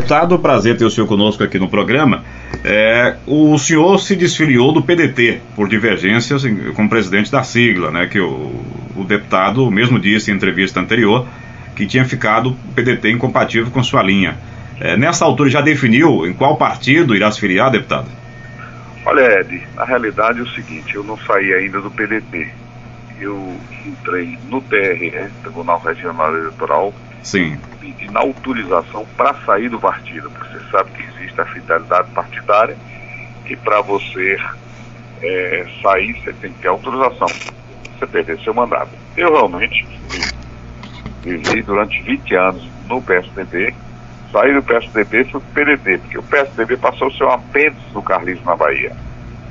Deputado, prazer ter o senhor conosco aqui no programa. É, o senhor se desfiliou do PDT por divergências com o presidente da sigla, né? Que o, o deputado mesmo disse em entrevista anterior que tinha ficado o PDT incompatível com sua linha. É, nessa altura já definiu em qual partido irá se filiar, deputado? Olha, Ed, na realidade é o seguinte, eu não saí ainda do PDT. Eu entrei no TRE, Tribunal Regional Eleitoral, Sim. pedindo autorização para sair do partido, porque você sabe que existe a fidelidade partidária e para você é, sair você tem que ter autorização. Você perder seu mandato. Eu realmente vivi durante 20 anos no PSDB, saí do PSDB e fui para o porque o PSDB passou a ser um apêndice do carlismo na Bahia.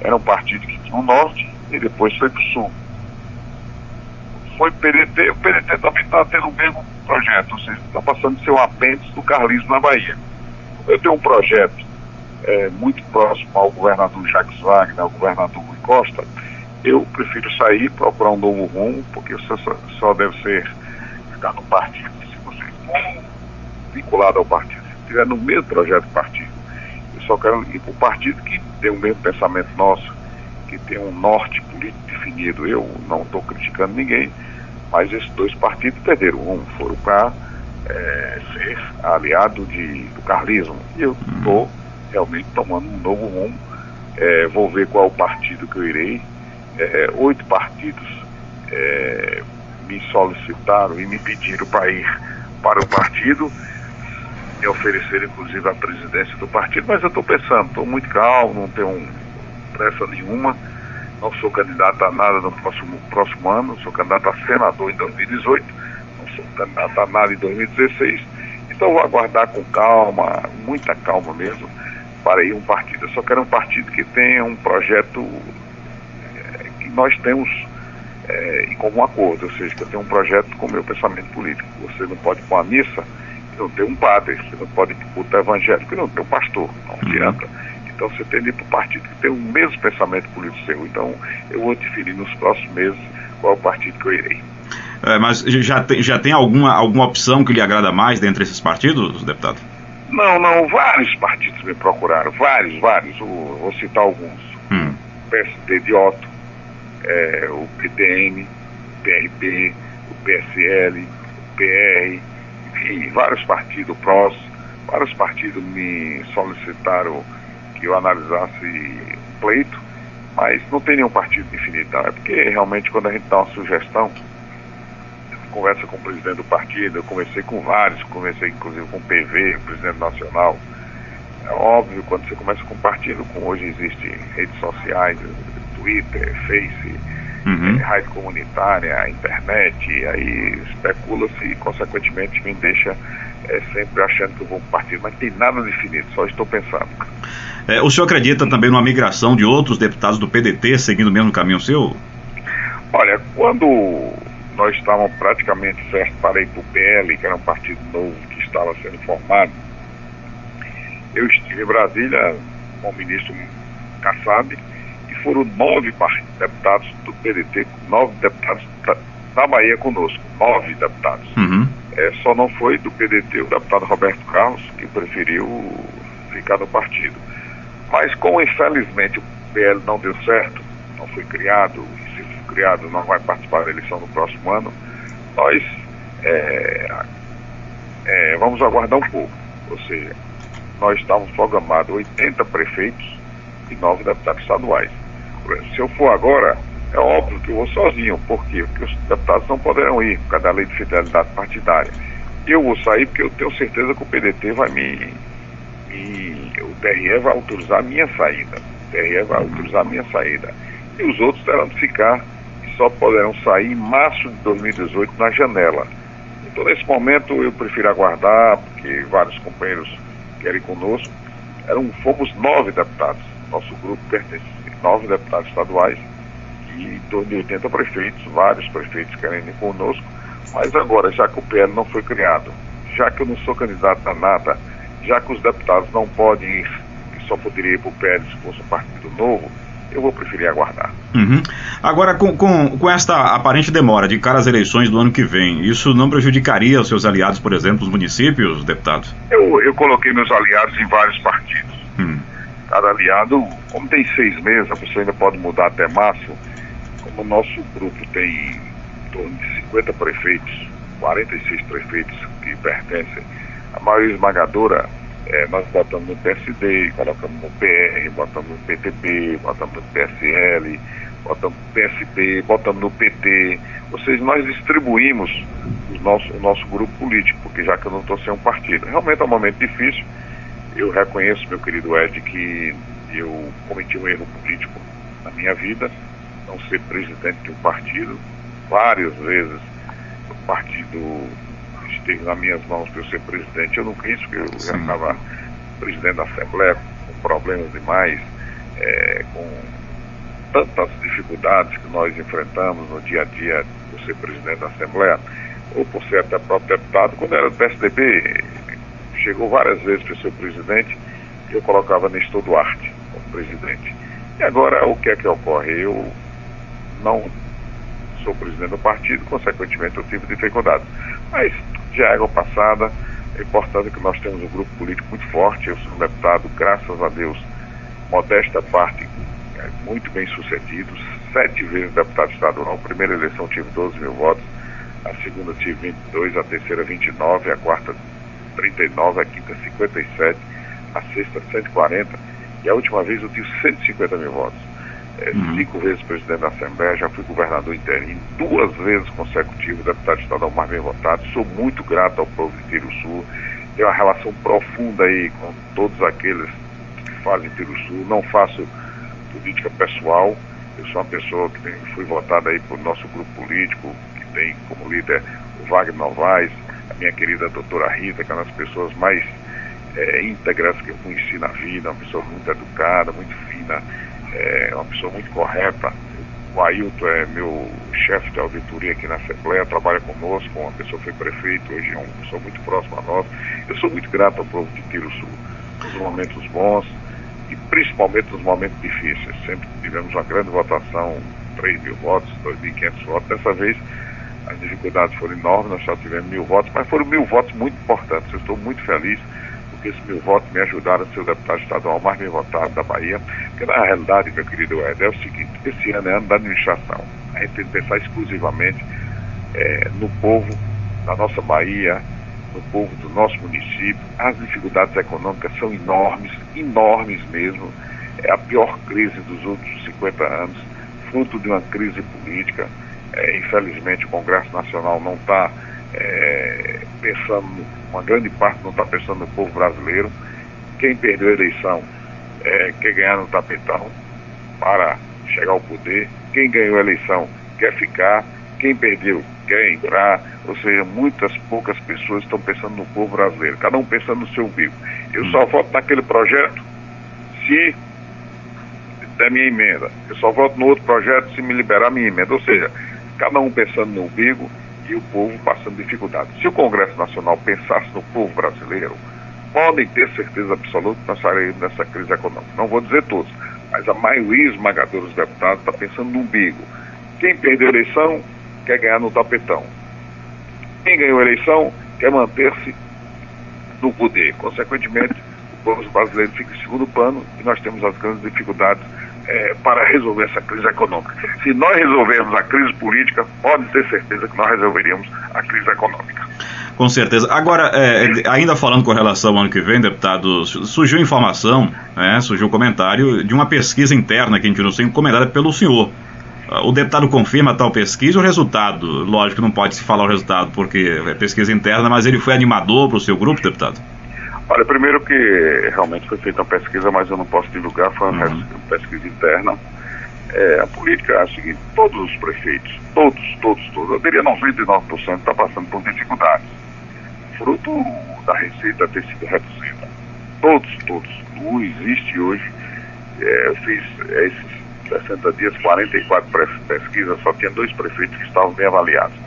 Era um partido que tinha o norte e depois foi para o sul. Foi PDT, o PDT também está tendo o mesmo projeto, ou seja, está passando a ser um apêndice do carlismo na Bahia. Eu tenho um projeto é, muito próximo ao governador Jacques Wagner, ao governador Rui Costa, eu prefiro sair, procurar um novo rumo, porque você só, só deve ser ficar no partido se você for vinculado ao partido, se estiver no mesmo projeto do partido. Eu só quero ir para o partido que tem o mesmo pensamento nosso, que tem um norte político definido. Eu não estou criticando ninguém, mas esses dois partidos perderam um, foram para é, ser aliado de, do carlismo. E eu estou realmente tomando um novo rumo. É, vou ver qual partido que eu irei. É, oito partidos é, me solicitaram e me pediram para ir para o partido, me ofereceram inclusive a presidência do partido, mas eu estou pensando, estou muito calmo, não tenho pressa nenhuma, não sou candidato a nada no próximo, próximo ano, sou candidato a senador em 2018, não sou candidato a nada em 2016, então vou aguardar com calma, muita calma mesmo, para ir um partido. Eu só quero um partido que tenha um projeto é, que nós temos é, em comum acordo, ou seja, que eu tenho um projeto com o meu pensamento político. Você não pode ir para uma missa e não ter um padre, você não pode ir para o evangélico e não ter um pastor, não adianta. Então você tem de ir para o partido que tem o mesmo pensamento político seu. Então eu vou definir nos próximos meses qual o partido que eu irei. É, mas já tem, já tem alguma, alguma opção que lhe agrada mais dentre esses partidos, deputado? Não, não, vários partidos me procuraram, vários, vários, vou, vou citar alguns. Hum. PSD de Otto, é, o PTN, o PRP, o PSL, o PR, enfim, vários partidos, o PROS, vários partidos me solicitaram que eu analisasse pleito, mas não tem nenhum partido definido, não. É porque realmente quando a gente dá uma sugestão, conversa com o presidente do partido, eu conversei com vários, conversei inclusive com o PV, o presidente nacional. É óbvio, quando você começa com um partido, com hoje existem redes sociais, Twitter, Face, Uhum. eh, rádio comunitária, internet, aí especula-se e, consequentemente, me deixa eh, sempre achando que eu vou partido, mas tem nada definido, só estou pensando. É, o senhor acredita também numa migração de outros deputados do PDT seguindo o mesmo caminho seu? Olha, quando nós estávamos praticamente certos para ir para o PL, que era um partido novo que estava sendo formado, eu estive em Brasília com o ministro Kassab e foram nove deputados do PDT, nove deputados da, da Bahia conosco, nove deputados. Uhum. É, só não foi do PDT o deputado Roberto Carlos, que preferiu ficar no partido. Mas como infelizmente o PL não deu certo, não foi criado, e se for criado não vai participar da eleição no próximo ano, nós é, é, vamos aguardar um pouco. Ou seja, nós estávamos programados 80 prefeitos e 9 deputados estaduais. Se eu for agora, é óbvio que eu vou sozinho. Por quê? Porque os deputados não poderão ir por causa da lei de fidelidade partidária. Eu vou sair porque eu tenho certeza que o PDT vai me. me o TRE vai autorizar a minha saída. O TRE vai autorizar a minha saída. E os outros terão de ficar e só poderão sair em março de 2018 na janela. Então, nesse momento, eu prefiro aguardar, porque vários companheiros querem conosco. Eram, fomos nove deputados. Nosso grupo pertence nove deputados estaduais em torno de 80 prefeitos, vários prefeitos querem ir conosco. Mas agora, já que o PL não foi criado, já que eu não sou candidato a nada, já que os deputados não podem ir, que só poderia ir para o PL se fosse um partido novo, eu vou preferir aguardar. Uhum. Agora, com, com, com esta aparente demora de cara às eleições do ano que vem, isso não prejudicaria os seus aliados, por exemplo, os municípios, deputado? Eu, eu coloquei meus aliados em vários partidos. Hum. Cada aliado, como tem seis meses, a pessoa ainda pode mudar até março, como o nosso grupo tem em torno de 50 prefeitos, 46 prefeitos que pertencem, a maioria esmagadora é, nós botamos no PSD, colocamos no PR, botamos no PTB, botamos no PSL, botamos no PSB, botamos no PT. Ou seja, nós distribuímos o nosso, o nosso grupo político, porque já que eu não estou sem um partido. Realmente é um momento difícil. Eu reconheço, meu querido Ed, que eu cometi um erro político na minha vida, não ser presidente de um partido. Várias vezes o partido esteve nas minhas mãos para eu ser presidente. Eu não quis, porque eu já estava presidente da Assembleia com problemas demais, é, com tantas dificuldades que nós enfrentamos no dia a dia por ser presidente da Assembleia, ou por ser até próprio deputado, quando era do PSDB, chegou várias vezes para ser presidente, eu colocava Nestor Duarte como presidente. E agora o que é que ocorre? Eu não sou presidente do partido, consequentemente eu tive dificuldade. Mas de água passada. É importante que nós temos um grupo político muito forte. Eu sou um deputado, graças a Deus, modesta parte, é, muito bem sucedido. Sete vezes deputado estadual. Primeira eleição tive 12 mil votos, a segunda tive 22, a terceira 29, a quarta 39, a quinta 57, a sexta 140 e a última vez eu tive 150 mil votos é, cinco vezes presidente da Assembleia, já fui governador interino, duas vezes consecutivo, deputado estadual mais bem votado. Sou muito grato ao povo de Tiro Sul. Tenho uma relação profunda aí com todos aqueles que fazem Tiro Sul. Não faço política pessoal. Eu sou uma pessoa que tem, fui votada aí por nosso grupo político, que tem como líder o Wagner Novaes, a minha querida doutora Rita, que é uma das pessoas mais é, íntegras que eu conheci na vida, uma pessoa muito educada, muito fina é uma pessoa muito correta. O Ailton é meu chefe de auditoria aqui na Assembleia, trabalha conosco, uma pessoa foi prefeito, hoje é uma pessoa muito próxima a nós. Eu sou muito grato ao povo de Tiro Sul, nos momentos bons e principalmente nos momentos difíceis. Sempre tivemos uma grande votação, 3 mil votos, 2.500 votos. Dessa vez as dificuldades foram enormes, nós só tivemos mil votos, mas foram mil votos muito importantes. Eu estou muito feliz esses mil votos me ajudaram a ser o deputado estadual mais bem votado da Bahia. Porque na realidade, meu querido Ed, é o seguinte, esse ano é ano da administração. A gente tem que pensar exclusivamente é, no povo da nossa Bahia, no povo do nosso município. As dificuldades econômicas são enormes, enormes mesmo. É a pior crise dos últimos 50 anos, fruto de uma crise política. É, infelizmente o Congresso Nacional não está é, pensando, uma grande parte não está pensando no povo brasileiro. Quem perdeu a eleição é, quer ganhar no tapetão para chegar ao poder. Quem ganhou a eleição quer ficar. Quem perdeu quer entrar. Ou seja, muitas poucas pessoas estão pensando no povo brasileiro, cada um pensando no seu umbigo. Eu só voto naquele projeto se der minha emenda. Eu só voto no outro projeto se me liberar minha emenda. Ou seja, cada um pensando no umbigo e o povo passando dificuldade. Se o Congresso Nacional pensasse no povo brasileiro, podem ter certeza absoluta que nós sairemos dessa crise econômica. Não vou dizer todos, mas a maioria esmagadora dos deputados está pensando no umbigo. Quem perdeu a eleição quer ganhar no tapetão. Quem ganhou a eleição quer manter-se no poder. Consequentemente, o povo brasileiro fica em segundo plano e nós temos as grandes dificuldades é, para resolver essa crise econômica. Se nós resolvermos a crise política, pode ter certeza que nós resolveríamos a crise econômica. Com certeza. Agora, é, ainda falando com relação ao ano que vem, deputado, surgiu informação, né, surgiu um comentário de uma pesquisa interna que a gente não sei, encomendada pelo senhor. O deputado confirma tal pesquisa o resultado? Lógico que não pode se falar o resultado porque é pesquisa interna, mas ele foi animador para o seu grupo, deputado? Olha, primeiro que realmente foi feita uma pesquisa, mas eu não posso divulgar, foi uma uhum. pesquisa interna. É, a política é a seguinte, todos os prefeitos, todos, todos, todos, eu diria 99% está passando por dificuldades. Fruto da receita ter sido reduzida. Todos, todos. Não existe hoje, é, eu fiz é, esses 60 dias, 44 pesquisas, só tinha dois prefeitos que estavam bem avaliados.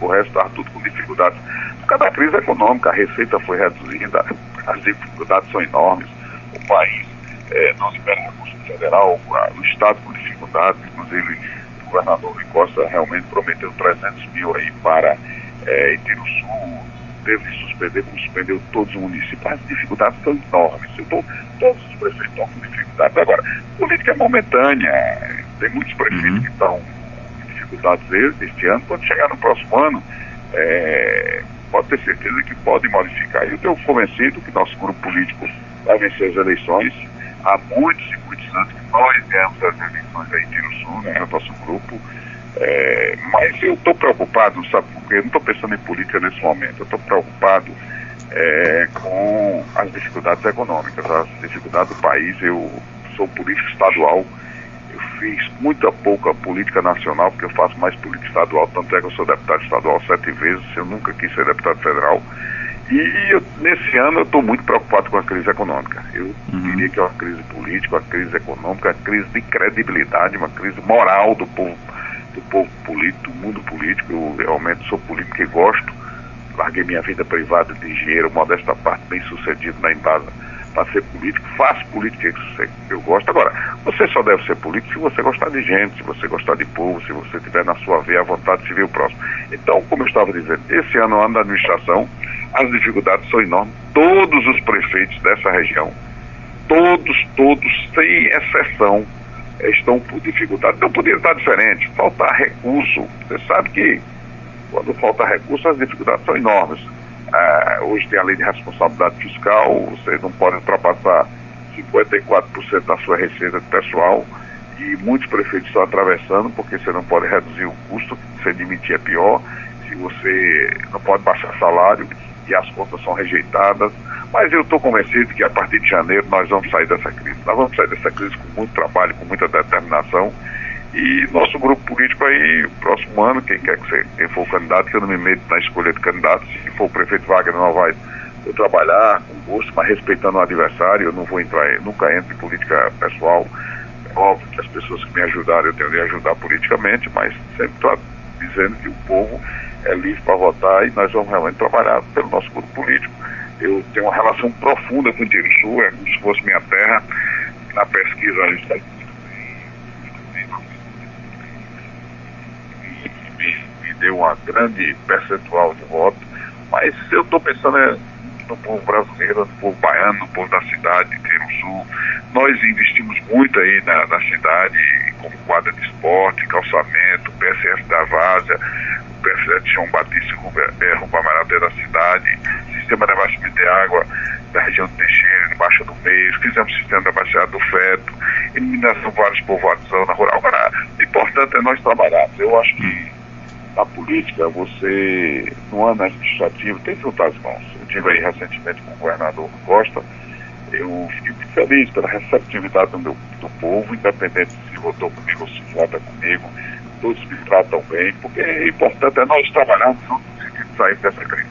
O resto estava tudo com dificuldades. Por causa da crise econômica, a receita foi reduzida, as dificuldades são enormes. O país é, não libera recurso federal, o Estado com dificuldade, inclusive o governador Rui Costa realmente prometeu 300 mil aí para é, Sul, teve que suspender, como suspendeu todos os municípios. As dificuldades são enormes. Tô, todos os prefeitos estão com dificuldades. Agora, política é momentânea. Tem muitos prefeitos uhum. que estão com dificuldades este ano. Quando chegar no próximo ano, é, pode ter certeza que pode modificar. Eu estou convencido que nosso grupo político vai vencer as eleições. Há muitos e muitos anos que nós ganhamos as eleições aí em Sul, né, no nosso grupo. É, mas eu estou preocupado, sabe por quê? Eu não estou pensando em política nesse momento. Eu estou preocupado é, com as dificuldades econômicas, as dificuldades do país. Eu sou político estadual, fiz muita pouca política nacional, porque eu faço mais política estadual, tanto é que eu sou deputado estadual sete vezes, eu nunca quis ser deputado federal. E eu, nesse ano eu estou muito preocupado com a crise econômica. Eu uhum. diria que é uma crise política, uma crise econômica, uma crise de credibilidade, uma crise moral do povo do povo político, do mundo político. Eu realmente sou político e gosto. Larguei minha vida privada de engenheiro, modesta parte, bem sucedido na Embasa, para ser político. Faço política que eu gosto. Agora, você só deve ser político se você gostar de gente, se você gostar de povo, se você tiver na sua veia a vontade de ver o próximo. Então, como eu estava dizendo, esse ano, ano da administração, as dificuldades são enormes. Todos os prefeitos dessa região, todos, todos, sem exceção, estão por dificuldade. Não poderia estar diferente, faltar recurso. Você sabe que quando falta recurso as dificuldades são enormes. Ah, hoje tem a lei de responsabilidade fiscal, você não pode ultrapassar 54% da sua receita pessoal e muitos prefeitos estão atravessando porque você não pode reduzir o custo, se demitir é pior, se você não pode baixar salário e as contas são rejeitadas. Mas eu estou convencido que a partir de janeiro nós vamos sair dessa crise. Nós vamos sair dessa crise com muito trabalho, com muita determinação. E nosso grupo político aí, próximo ano, quem quer que seja, quem for o candidato, que eu não me meto na escolha de candidato, se for o prefeito Wagner vai eu trabalhar com gosto, mas respeitando o adversário, eu não vou entrar, nunca entro em política pessoal. É óbvio que as pessoas que me ajudaram, eu tenho de ajudar politicamente, mas sempre estou dizendo que o povo é livre para votar e nós vamos realmente trabalhar pelo nosso grupo político eu tenho uma relação profunda com o Sul, é como se fosse minha terra. Na pesquisa a gente está me, me deu uma grande percentual de voto, mas eu estou pensando é, no povo brasileiro, no povo baiano, no povo da cidade, de Sul. Nós investimos muito aí na, na cidade, como quadra de esporte, calçamento, PSF da Várzea, PSF de João Batista e Rubamaraté da cidade, sistema de abastecimento de água da região do Teixeira, embaixo do Meio, fizemos sistema de abastecimento do Feto, eliminação de vários povoados da zona rural. Agora, o importante é nós trabalharmos. Eu acho que na política, você, no ano administrativo, tem que juntar as mãos. Eu tive aí recentemente com o governador Costa, eu fiquei muito feliz pela receptividade do, meu, do povo, independente se votou comigo ou se vota comigo, todos me tratam bem, porque o importante é nós trabalharmos juntos e sair dessa crise.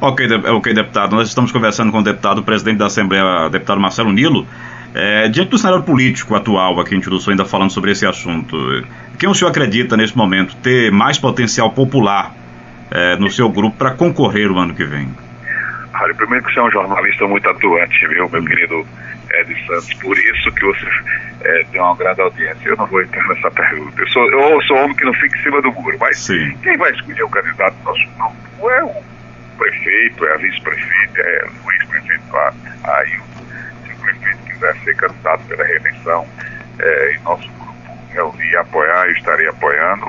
Ok, ok, deputado. Nós estamos conversando com o deputado, presidente da Assembleia, deputado Marcelo Nilo. É, diante do cenário político atual aqui em Tiruçu, ainda falando sobre esse assunto, quem o senhor acredita nesse momento ter mais potencial popular é, no seu grupo para concorrer o ano que vem? Olha, primeiro que você é um jornalista muito atuante, viu, meu querido Ed Santos, por isso que você é, tem uma grande audiência. Eu não vou entrar nessa pergunta. Eu sou, eu sou homem que não fica em cima do muro, mas Sim. quem vai escolher o candidato do nosso grupo é o prefeito, é a vice-prefeita, é o ex-prefeito. Se o prefeito quiser ser candidato pela reeleição é, em nosso grupo reunir apoiar, eu estarei apoiando.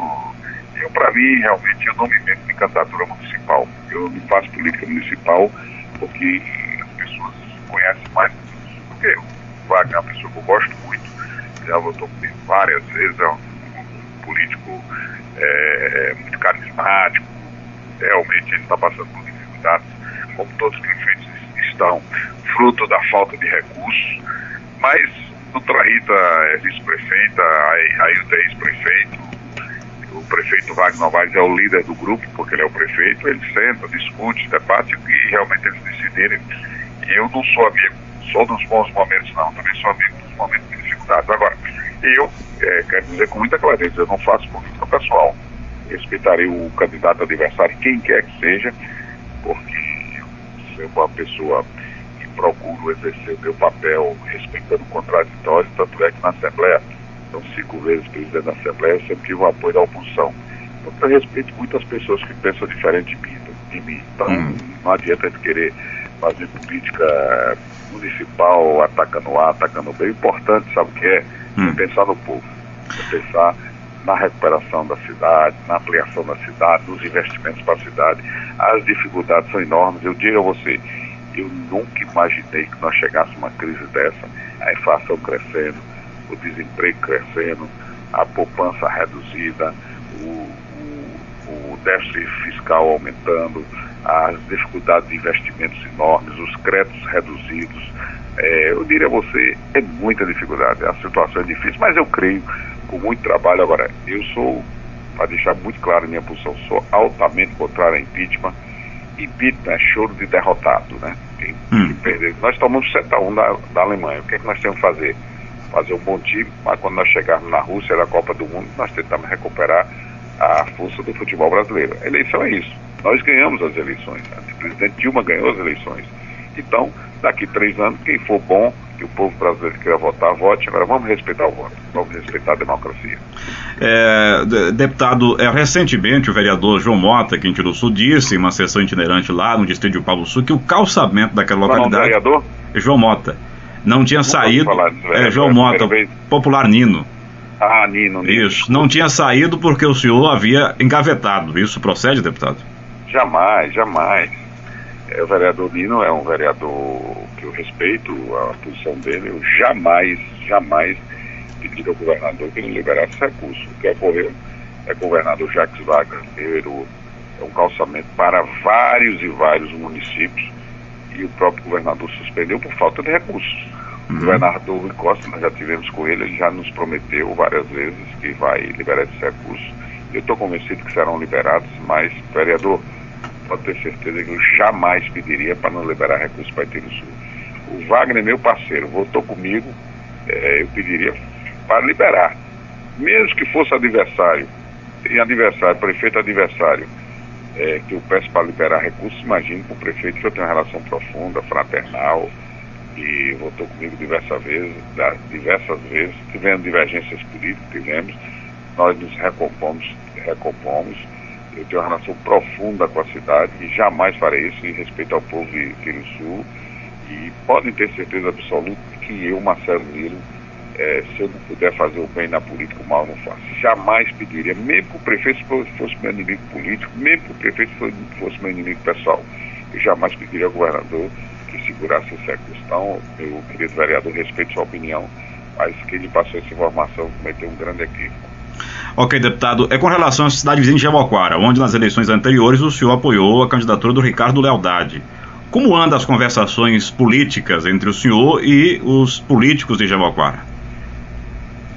Eu, para mim, realmente, eu não me meto em candidatura municipal. Eu não faço política municipal porque as pessoas conhecem mais do que eu. O Wagner é uma pessoa que eu gosto muito, já votou comigo várias vezes, é um, um político é, muito carismático, realmente ele está passando por dificuldades, como todos os prefeitos estão, fruto da falta de recursos, mas doutora Rita é vice-prefeita, Ailton é ex-prefeito, o prefeito Wagner Novaes é o líder do grupo, porque ele é o prefeito, ele senta, discute, debate o que realmente eles decidirem. Eu não sou amigo só dos bons momentos, não, também sou amigo dos momentos de dificuldades. Agora, eu é, quero dizer com muita clareza, eu não faço política pessoal. Respeitaria o candidato adversário, quem quer que seja, porque sou uma pessoa que procuro exercer o meu papel respeitando o contraditório, tanto é que na Assembleia, são cinco vezes presidente da Assembleia, eu sempre tive o apoio da oposição. Então eu respeito muitas pessoas que pensam diferente de mim. De mim. Então hum. não adianta de querer fazer política municipal atacando A, atacando B. O importante, sabe o que é? Hum. É pensar no povo. É pensar na recuperação da cidade, na ampliação da cidade, nos investimentos para a cidade. As dificuldades são enormes. Eu digo a você, eu nunca imaginei que nós chegássemos a uma crise dessa, a inflação crescendo, o desemprego crescendo, a poupança reduzida, o, o, o déficit fiscal aumentando, as dificuldades de investimentos enormes, os créditos reduzidos. É, eu diria a você, é muita dificuldade, a situação é difícil, mas eu creio com muito trabalho. Agora, eu sou, para deixar muito claro a minha posição, sou altamente contrário a impeachment. Impeachment é choro de derrotado, né? Quem, hum. perder. Nós tomamos 7 a 1 da, da Alemanha. O que é que nós temos que fazer? Fazer um bom time, mas quando nós chegarmos na Rússia, da Copa do Mundo, nós tentamos recuperar a força do futebol brasileiro. A eleição é isso. Nós ganhamos as eleições. A presidente Dilma ganhou as eleições. Então, daqui três anos, quem for bom que o povo brasileiro queira votar, vote. Agora vamos respeitar o voto, vamos respeitar a democracia. É, deputado, é, recentemente o vereador João Mota, aqui em Tiruçu, disse em uma sessão itinerante lá no distrito de Pablo Sul que o calçamento daquela localidade. É o vereador? João Mota. Não tinha Nunca saído. é, João Mota, popular Nino. Ah, Nino, Nino. Isso, não tinha saído porque o senhor havia engavetado. Isso procede, deputado? Jamais, jamais. É, o vereador Nino é um vereador que eu respeito, a posição dele. Eu jamais, jamais pedi ao governador que ele liberasse recurso. O que ocorreu é que o governador Jacques Wagner liberou é um calçamento para vários e vários municípios e o próprio governador suspendeu por falta de recursos. Uhum. O governador Rui Costa, nós já tivemos com ele, ele já nos prometeu várias vezes que vai liberar esses recursos. Eu estou convencido que serão liberados, mas, vereador, pode ter certeza que eu jamais pediria para não liberar recursos para Sul. O Wagner, meu parceiro, votou comigo, é, eu pediria para liberar. Mesmo que fosse adversário, tem adversário, prefeito adversário, é, que eu peço para liberar recursos, imagine para o prefeito que eu tenho uma relação profunda, fraternal, e votou comigo diversas vezes, diversas vezes, tivemos divergências políticas, tivemos, nós nos recompomos, recompomos eu tenho uma relação profunda com a cidade e jamais farei isso em respeito ao povo de Tiro Sul. E podem ter certeza absoluta que eu, Marcelo Miro, é, se eu não puder fazer o bem na política, o mal não faço. Jamais pediria, mesmo que o prefeito fosse meu inimigo político, mesmo que o prefeito fosse meu inimigo pessoal, eu jamais pediria ao governador que segurasse essa questão. Meu querido vereador, respeito sua opinião, mas quem lhe passou essa informação cometeu um grande equívoco. Ok, deputado. É com relação à cidade vizinha de Jabaquara, onde nas eleições anteriores o senhor apoiou a candidatura do Ricardo Lealdade. Como andam as conversações políticas entre o senhor e os políticos de Jabaquara?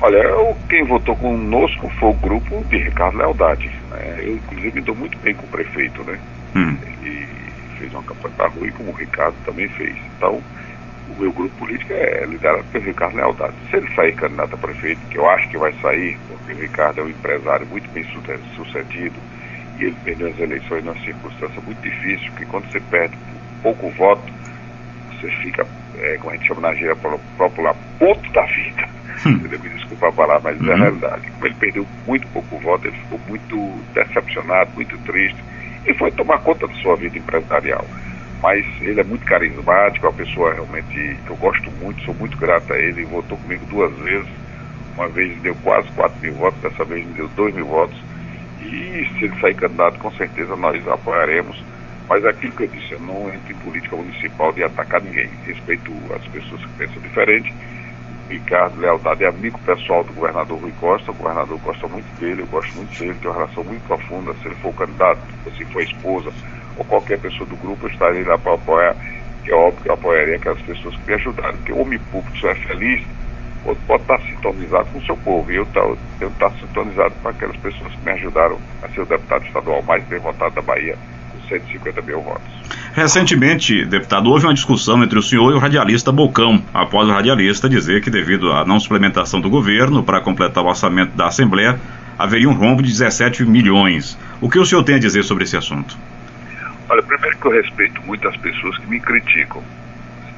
Olha, quem votou conosco foi o grupo de Ricardo Lealdade. Né? Eu, inclusive, me dou muito bem com o prefeito, né? Hum. Ele fez uma campanha e como o Ricardo também fez. Então, o meu grupo político é liderado pelo Ricardo Lealdade. Se ele sair candidato a prefeito, que eu acho que vai sair, porque o Ricardo é um empresário muito bem sucedido e ele perdeu as eleições numa circunstância muito difícil, que quando você perde pouco voto, você fica, é, como a gente chama na gíria popular, ponto da vida. Hum. Me desculpa a palavra, mas uhum. é a uhum. realidade. Como ele perdeu muito pouco voto, ele ficou muito decepcionado, muito triste e foi tomar conta da sua vida empresarial mas ele é muito carismático, é uma pessoa realmente que eu gosto muito, sou muito grato a ele, votou comigo duas vezes, uma vez deu quase 4 mil votos, dessa vez me deu 2 mil votos, e se ele sair candidato, com certeza nós apoiaremos, mas aquilo que eu disse, eu não entro em política municipal de atacar ninguém, respeito as pessoas que pensam diferente, Ricardo Lealdade é amigo pessoal do governador Rui Costa, o governador gosta muito dele, eu gosto muito dele, tem uma relação muito profunda, se ele for candidato, se for esposa, ou qualquer pessoa do grupo, eu estarei lá para apoiar, que é óbvio que eu apoiaria aquelas pessoas que me ajudaram, porque o homem público só é feliz pode estar sintonizado com o seu povo, e eu estou eu estar sintonizado com aquelas pessoas que me ajudaram a ser o deputado estadual mais bem votado da Bahia, com 150 mil votos. Recentemente, deputado, houve uma discussão entre o senhor e o radialista Bocão, após o radialista dizer que, devido à não suplementação do governo para completar o orçamento da Assembleia, haveria um rombo de 17 milhões. O que o senhor tem a dizer sobre esse assunto? Olha, primeiro que eu respeito muito as pessoas que me criticam.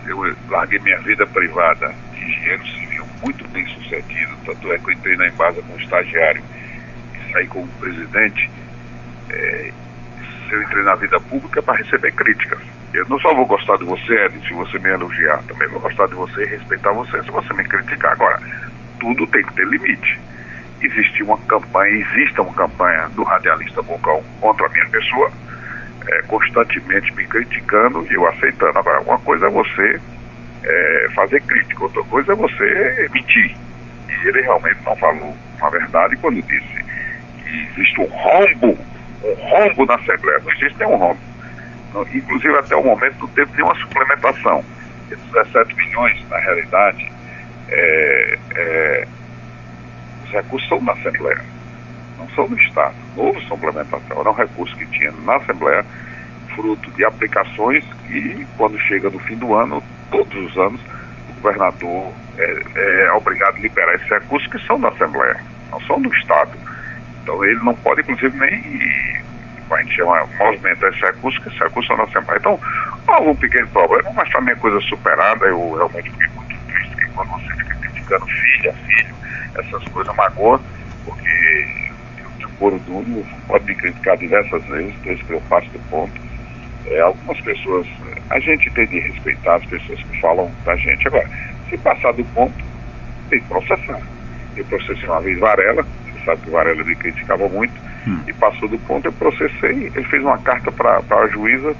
eu larguei minha vida privada de engenheiro civil muito bem sucedido, tanto é que eu entrei na Embasa como estagiário e saí como presidente. É, eu entrei na vida pública para receber críticas. Eu não só vou gostar de você, Ed, se você me elogiar, também vou gostar de você e respeitar você se você me criticar. Agora, tudo tem que ter limite. Existe uma campanha, existe uma campanha do radialista Bocão contra a minha pessoa, é, constantemente me criticando e eu aceitando. Agora, uma coisa é você é, fazer crítica, outra coisa é você mentir. E ele realmente não falou a verdade quando disse que existe um rombo, um rombo na Assembleia. Não existe nenhum rombo. Inclusive, até o momento, não teve nenhuma suplementação. Esses 17 milhões, na realidade, é, é, os recursos são da Assembleia, não são do Estado. Houve suplementação, era um recurso que tinha na Assembleia, fruto de aplicações que, quando chega no fim do ano, todos os anos, o governador é, é obrigado a liberar esses recursos que são da Assembleia, não são do Estado. Então ele não pode, inclusive, nem a gente chama movimentar esses recursos, que recursos são da Assembleia. Então, houve um pequeno problema, mas também é coisa superada. Eu realmente fiquei muito triste quando você fica criticando filha, filho, essas coisas magoam, porque couro duro, pode me criticar diversas vezes, desde que eu passo do ponto. É, algumas pessoas, a gente tem de respeitar as pessoas que falam da gente. Agora, se passar do ponto, tem que processar. Eu processei uma vez Varela, você sabe que Varela me criticava muito, hum. e passou do ponto, eu processei. Ele fez uma carta para a juíza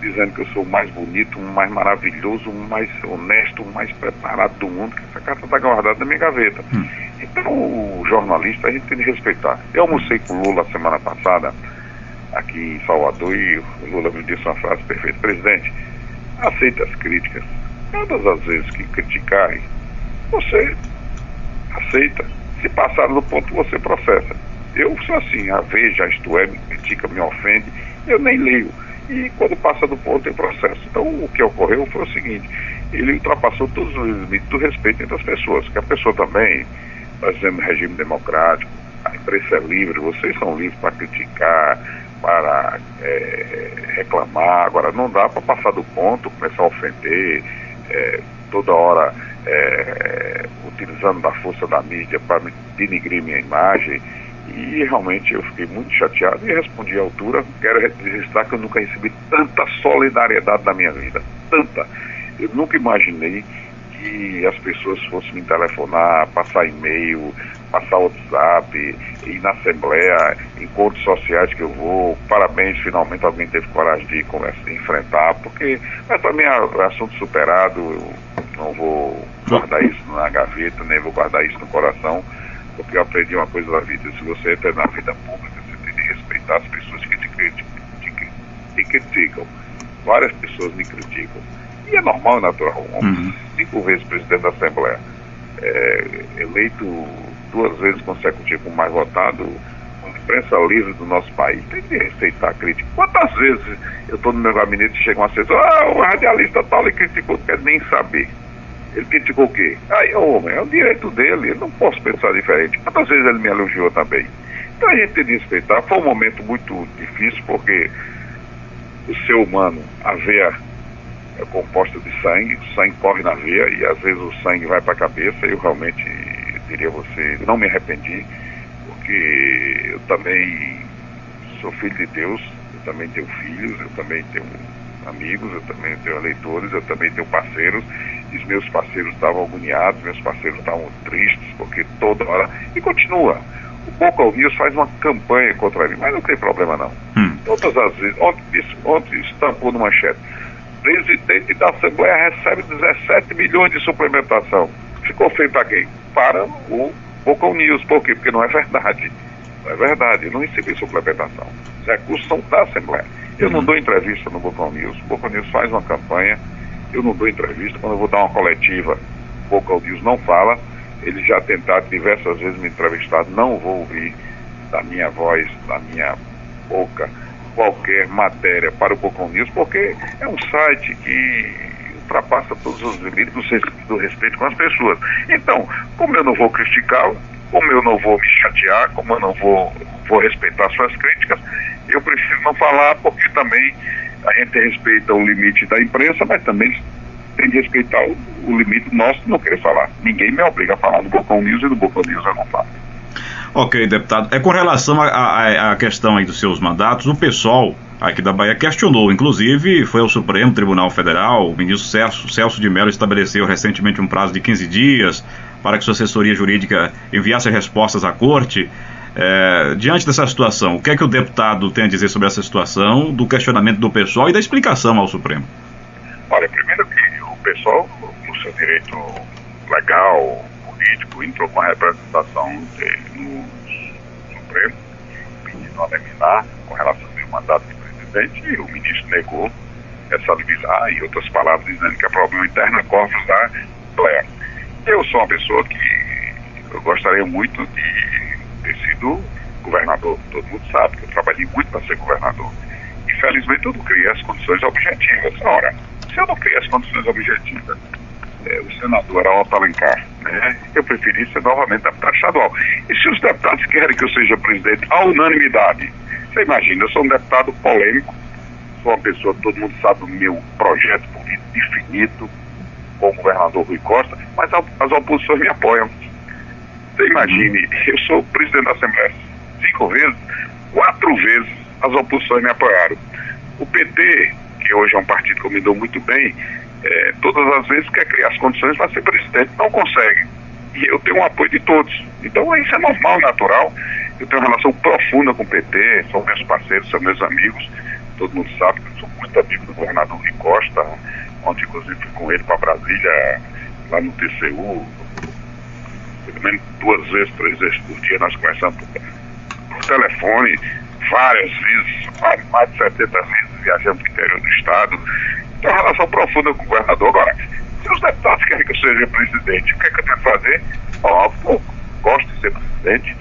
dizendo que eu sou o mais bonito, o mais maravilhoso, o mais honesto, o mais preparado do mundo, que essa carta está guardada na minha gaveta. Hum. Então, o jornalista, a gente tem de respeitar. Eu almocei com o Lula semana passada, aqui em Salvador, e o Lula me disse uma frase perfeita: Presidente, aceite as críticas. Todas as vezes que criticarem, você aceita. Se passar do ponto, você processa. Eu sou assim, a veja, isto é, me critica, me ofende, eu nem leio e quando passa do ponto tem processo. Então o que ocorreu foi o seguinte, ele ultrapassou todos os limites do respeito entre as pessoas, que a pessoa também, nós dizemos regime democrático, a imprensa é livre, vocês são livres para criticar, para é, reclamar, agora não dá para passar do ponto, começar a ofender, é, toda hora é, utilizando da força da mídia para denigrir minha imagem. E realmente eu fiquei muito chateado e respondi à altura. Quero registrar que eu nunca recebi tanta solidariedade na minha vida. Tanta. Eu nunca imaginei que as pessoas fossem me telefonar, passar e-mail, passar WhatsApp, ir na Assembleia, encontros sociais que eu vou. Parabéns, finalmente alguém teve coragem de, enfrentar, porque mas para mim é assunto superado, eu não vou guardar isso na gaveta, nem vou guardar isso no coração porque eu aprendi uma coisa na vida. Se você entra na vida pública, você tem que respeitar as pessoas que te criticam. Várias pessoas me criticam. E é normal e natural. Uhum. Cinco vezes presidente da Assembleia. É, eleito duas vezes consecutivas como mais votado, uma imprensa livre do nosso país. Tem que respeitar a crítica. Quantas vezes eu estou no meu gabinete e chega um assessor, ah, o radialista tal lhe criticou, quer nem saber. Ele criticou o quê? Aí, homem, é o direito dele, eu não posso pensar diferente. Quantas vezes ele me elogiou também? Então a gente tem de respeitar. Foi um momento muito difícil, porque o ser humano, veia é composta de sangue, o sangue corre na veia e às vezes o sangue vai para a cabeça. Eu realmente, diria a você, não me arrependi, porque eu também sou filho de Deus, eu também tenho filhos, eu também tenho amigos, eu também tenho eleitores, eu também tenho parceiros, e os meus parceiros estavam agoniados, meus parceiros estavam tristes, porque toda hora. E continua. O Boca News faz uma campanha contra ele, mas não tem problema não. Hum. Todas as vezes, ontem, ontem estampou no manchete. Presidente da Assembleia recebe 17 milhões de suplementação. Ficou feio para quem? Para o Boca News. Por quê? Porque não é verdade. Não é verdade. Eu não recebi suplementação. Os recursos são da Assembleia. Eu não dou entrevista no Bocão News. O Bocão News faz uma campanha, eu não dou entrevista. Quando eu vou dar uma coletiva, o Bocão News não fala. Eles já tentaram diversas vezes me entrevistar, não vou ouvir da minha voz, da minha boca, qualquer matéria para o Bocão News, porque é um site que ultrapassa todos os limites do, respeito com as pessoas. Então, como eu não vou criticá-lo, como eu não vou me chatear, como eu não vou, vou respeitar suas críticas, eu prefiro não falar porque também a gente respeita o limite da imprensa, mas também tem de respeitar o, o limite nosso de não querer falar. Ninguém me obriga a falar no Bocão News e no Bocão News eu não falo. Ok, deputado. É com relação à questão aí dos seus mandatos, o pessoal aqui da Bahia questionou, inclusive foi ao Supremo Tribunal Federal, o ministro Celso, Celso de Mello estabeleceu recentemente um prazo de 15 dias para que sua assessoria jurídica enviasse respostas à corte. É, diante dessa situação, o que é que o deputado tem a dizer sobre essa situação, do questionamento do pessoal e da explicação ao Supremo? Olha, primeiro que o pessoal, no seu direito legal, político, entrou com a representação de, no Supremo, pedindo a liminar com relação ao mandato de presidente, e o ministro negou essa liminar, e outras palavras dizendo que é problema interno corpus da Assembleia. Eu sou uma pessoa que eu gostaria muito de ter sido governador. Todo mundo sabe que eu trabalhei muito para ser governador. Infelizmente, eu não criei as condições objetivas. Ora, se eu não criei as condições objetivas, é, o senador Otto Alencar, né? eu preferi ser novamente deputado estadual. E se os deputados querem que eu seja presidente à unanimidade, você imagina, eu sou um deputado polêmico, sou uma pessoa, todo mundo sabe o meu projeto político definido com o governador Rui Costa, mas as oposições me apoiam. Você imagine, eu sou presidente da Assembleia cinco vezes, quatro vezes as oposições me apoiaram. O PT, que hoje é um partido que eu me dou muito bem, é, todas as vezes quer criar as condições para ser presidente, não consegue. E eu tenho o apoio de todos. Então isso é normal, natural. Eu tenho uma relação profunda com o PT, são meus parceiros, são meus amigos. Todo mundo sabe que eu sou muito amigo do governador Rui Costa. Ontem, inclusive, fui com ele para Brasília, lá no TCU. Pelo menos duas vezes, três vezes por dia nós conversamos por, por telefone, várias vezes, mais de 70 vezes viajando para o interior do Estado. Tem uma relação profunda com o governador. Agora, se os deputados querem que eu seja presidente, o que é que eu tenho que fazer? Óbvio, gosto de ser presidente,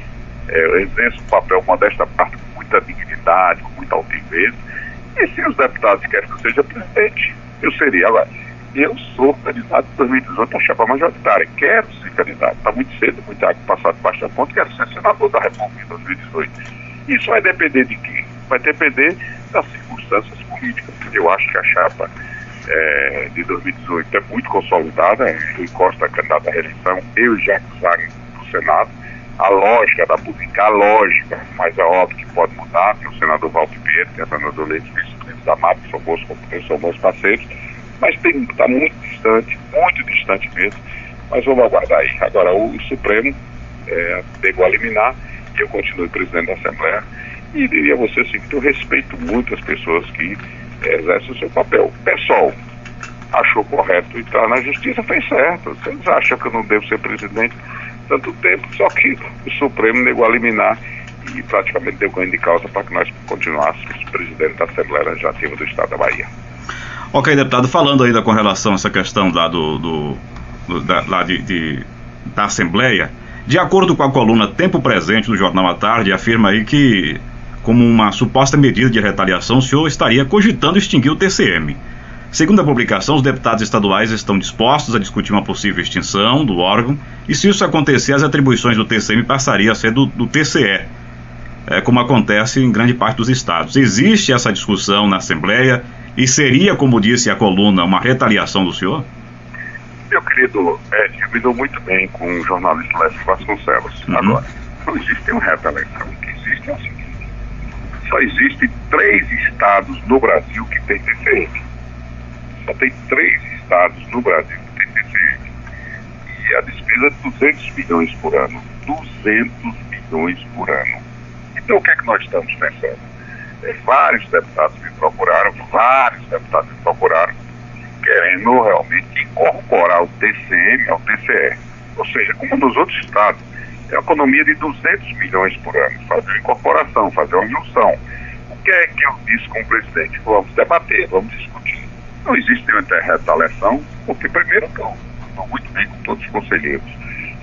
é, eu exerço um papel modesta parte com muita dignidade, com muita altivez. E se os deputados querem que eu seja presidente, eu seria. Agora, eu sou candidato em 2018 à chapa majoritária. Quero ser candidato. Está muito cedo, muito água passado debaixo da ponte, quero ser senador da República em 2018. Isso vai depender de quem? Vai depender das circunstâncias políticas. Eu acho que a chapa é, de 2018 é muito consolidada. Rui Costa, candidato à reeleição, eu e Jacques Wagner para o Senado. A lógica da política, a lógica, mas é óbvio que pode mudar. Tem o senador Walter Pinheiro, tem o senador Leite, vice-presidente da MAP, são bons, são bons parceiros mas está muito distante, muito distante mesmo. Mas vamos aguardar aí. Agora, o Supremo é, pegou a liminar e eu continuo presidente da Assembleia. E diria a você assim, que eu respeito muito as pessoas que exercem o seu papel. Pessoal achou correto entrar na justiça, fez certo. Vocês acham que eu não devo ser presidente tanto tempo, só que o Supremo negou a liminar e praticamente deu ganho de causa para que nós continuássemos presidente da Assembleia Legislativa do Estado da Bahia. Ok, deputado, falando ainda com relação a essa questão lá, do, do, do da, lá de, de, da Assembleia, de acordo com a coluna Tempo Presente do Jornal à Tarde, afirma aí que, como uma suposta medida de retaliação, o senhor estaria cogitando extinguir o TCM. Segundo a publicação, os deputados estaduais estão dispostos a discutir uma possível extinção do órgão e, se isso acontecer, as atribuições do TCM passariam a ser do, do TCE, é, como acontece em grande parte dos estados. Existe essa discussão na Assembleia e seria, como disse a coluna, uma retaliação do senhor? Meu querido Ed, dou muito bem com o jornalista Lécio Vasconcelos. Uhum. Agora, não existe uma retaliação. O que existe é só existem três estados no Brasil que tem TCM. Só tem três estados no Brasil que tem TCM. E a despesa é 200 milhões por ano. 200 milhões por ano. Então, o que é que nós estamos pensando? vários deputados me procuraram, vários deputados me procuraram, querendo realmente incorporar o TCM ao TCE. Ou seja, como nos outros estados, é uma economia de 200 milhões por ano, fazer uma incorporação, fazer uma junção. O que é que eu disse com o presidente? Vamos debater, vamos discutir. Não existe nenhuma retaliação, porque primeiro eu estou muito bem com todos os conselheiros.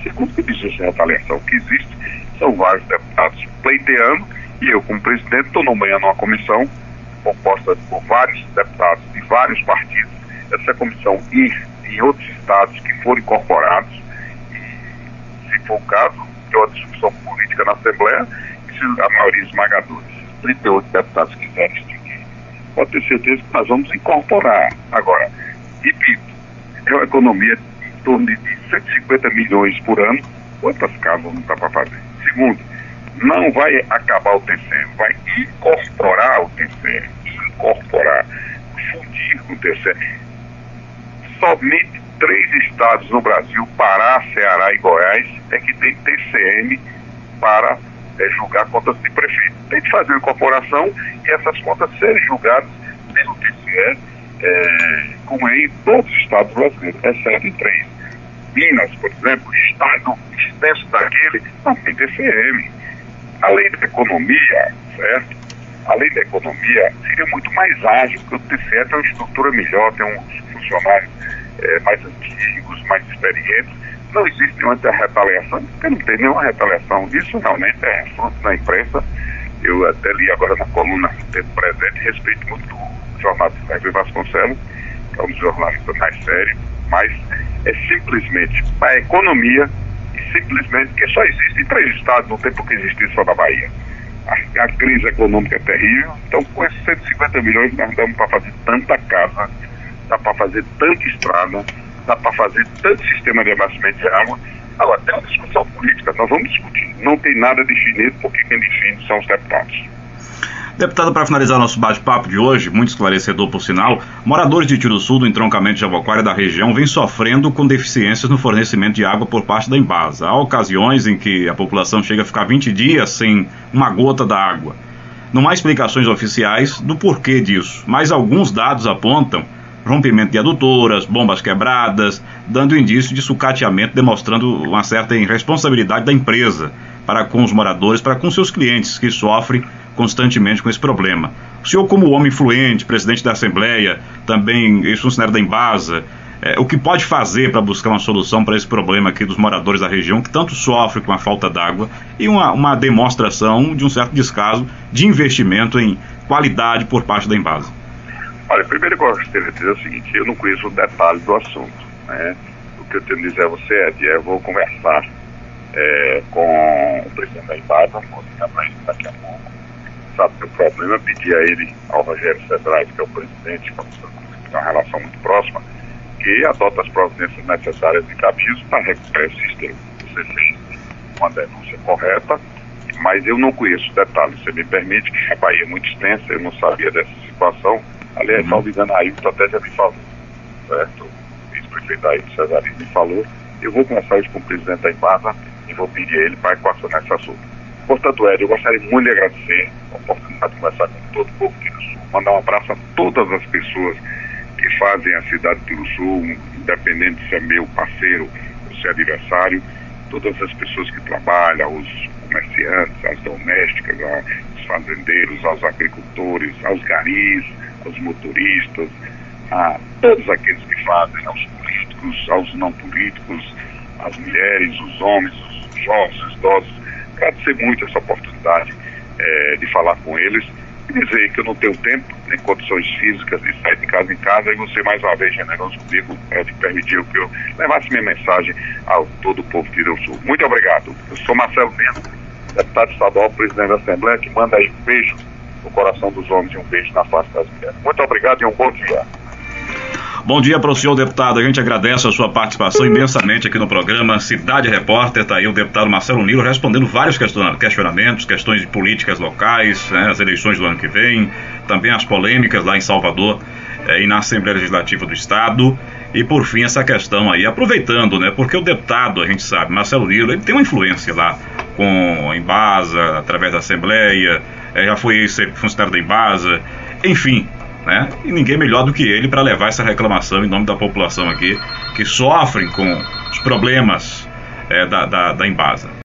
Segundo que existe retaliação, o que existe são vários deputados pleiteando e eu, como presidente, estou nomeando uma comissão composta por vários deputados de vários partidos. Essa comissão ir em outros estados que forem incorporados, e, se for o caso, ter uma discussão política na Assembleia, e se a maioria esmagadora, 38 deputados quiserem extinguir, pode ter certeza que nós vamos incorporar. Agora, repito, é uma economia em torno de 150 milhões por ano. Quantas casas não está para fazer? Segundo, não vai acabar o TCM, vai incorporar o TCM, incorporar, fundir com o TCM. Somente três estados no Brasil, Pará, Ceará e Goiás, é que tem TCM para é, julgar contas de prefeito. Tem que fazer a incorporação e essas contas serem julgadas pelo TCE, é, como é em todos os estados brasileiros, exceto em três. Minas, por exemplo, estado extenso daquele, não tem TCM. Além da economia, certo? Além da economia, seria muito mais ágil, porque o TCE tem uma estrutura melhor, tem uns funcionários é, mais antigos, mais experientes. Não existe nenhuma retaliação, porque não tem nenhuma retaliação. Isso realmente é fruto da imprensa. Eu até li agora na coluna Tempo Presente, respeito muito o jornalista Hervé Vasconcelos, que é um dos jornalistas mais sérios, mas é simplesmente para a economia e simplesmente que só existe em três estados, não tem por que existir só na Bahia. A, a crise econômica é terrível, então com esses 150 milhões nós damos para fazer tanta casa dá para fazer tanta estrada, dá para fazer tanto sistema de abastecimento de água. Agora, tem uma discussão política, nós vamos discutir. Não tem nada definido, porque quem define são os deputados. Deputado, para finalizar nosso bate-papo de hoje, muito esclarecedor por sinal, moradores de Tiro Sul, do entroncamento de Jabaquara da região, vêm sofrendo com deficiências no fornecimento de água por parte da Embasa. Há ocasiões em que a população chega a ficar 20 dias sem uma gota da água. Não há explicações oficiais do porquê disso, mas alguns dados apontam rompimento de adutoras, bombas quebradas, dando indício de sucateamento, demonstrando uma certa irresponsabilidade da empresa para com os moradores, para com seus clientes que sofrem constantemente com esse problema. O senhor, como homem influente, presidente da Assembleia, também ex-funcionário da Embasa, é, o que pode fazer para buscar uma solução para esse problema aqui dos moradores da região que tanto sofrem com a falta d'água e uma, uma demonstração de um certo descaso de investimento em qualidade por parte da Embasa? Olha, primeiro eu gostaria de dizer o seguinte, eu não conheço o detalhe do assunto. Né? O que eu tenho a dizer a você é, eu vou conversar é, com o presidente da Embasa, vou ligar para ele daqui a pouco, sabe o problema, pedir a ele, ao Rogério Cedrais, que é o presidente, que tem uma relação muito próxima, que adota as providências necessárias e cabíveis para recuperar esse sistema. Você fez uma denúncia correta, mas eu não conheço detalhes. Você me permite que a Bahia é muito extensa, eu não sabia dessa situação, Aliás, uhum. salvo engano, até já me falou, certo? O vice-prefeito Ailton Cesarini me falou. Eu vou conversar hoje com o presidente da Embasa e vou pedir a ele para equacionar esse assunto. Portanto, Ed, eu gostaria muito de agradecer a oportunidade de conversar com todo o povo do Sul, mandar um abraço a todas as pessoas que fazem a cidade do Sul, independente se é meu parceiro ou se é adversário, todas as pessoas que trabalham, os comerciantes, as domésticas, os fazendeiros, aos agricultores, aos garis, aos motoristas, a todos aqueles que fazem, aos políticos, aos não políticos, às mulheres, os homens, os jovens, os idosos. Agradecer muito essa oportunidade é, de falar com eles e dizer que eu não tenho tempo nem condições físicas de sair de casa em casa e você mais uma vez generoso comigo é, de permitir que eu levasse minha mensagem ao todo o povo de Deus Sul. Muito obrigado. Eu sou Marcelo Bento, deputado estadual, presidente da Assembleia, que manda aí um beijo no coração dos homens e um beijo na face das mulheres. Muito obrigado e um bom dia. Bom dia para o senhor deputado. A gente agradece a sua participação imensamente aqui no programa Cidade Repórter. Está aí o deputado Marcelo Nilo respondendo vários questionamentos, questões de políticas locais, né, as eleições do ano que vem, também as polêmicas lá em Salvador é, e na Assembleia Legislativa do Estado. E por fim, essa questão aí, aproveitando, né? Porque o deputado, a gente sabe, Marcelo Nilo, ele tem uma influência lá com Embasa, através da Assembleia, já foi funcionário da Embasa, enfim, né? E ninguém melhor do que ele para levar essa reclamação em nome da população aqui que sofrem com os problemas é, da, da, da Embasa.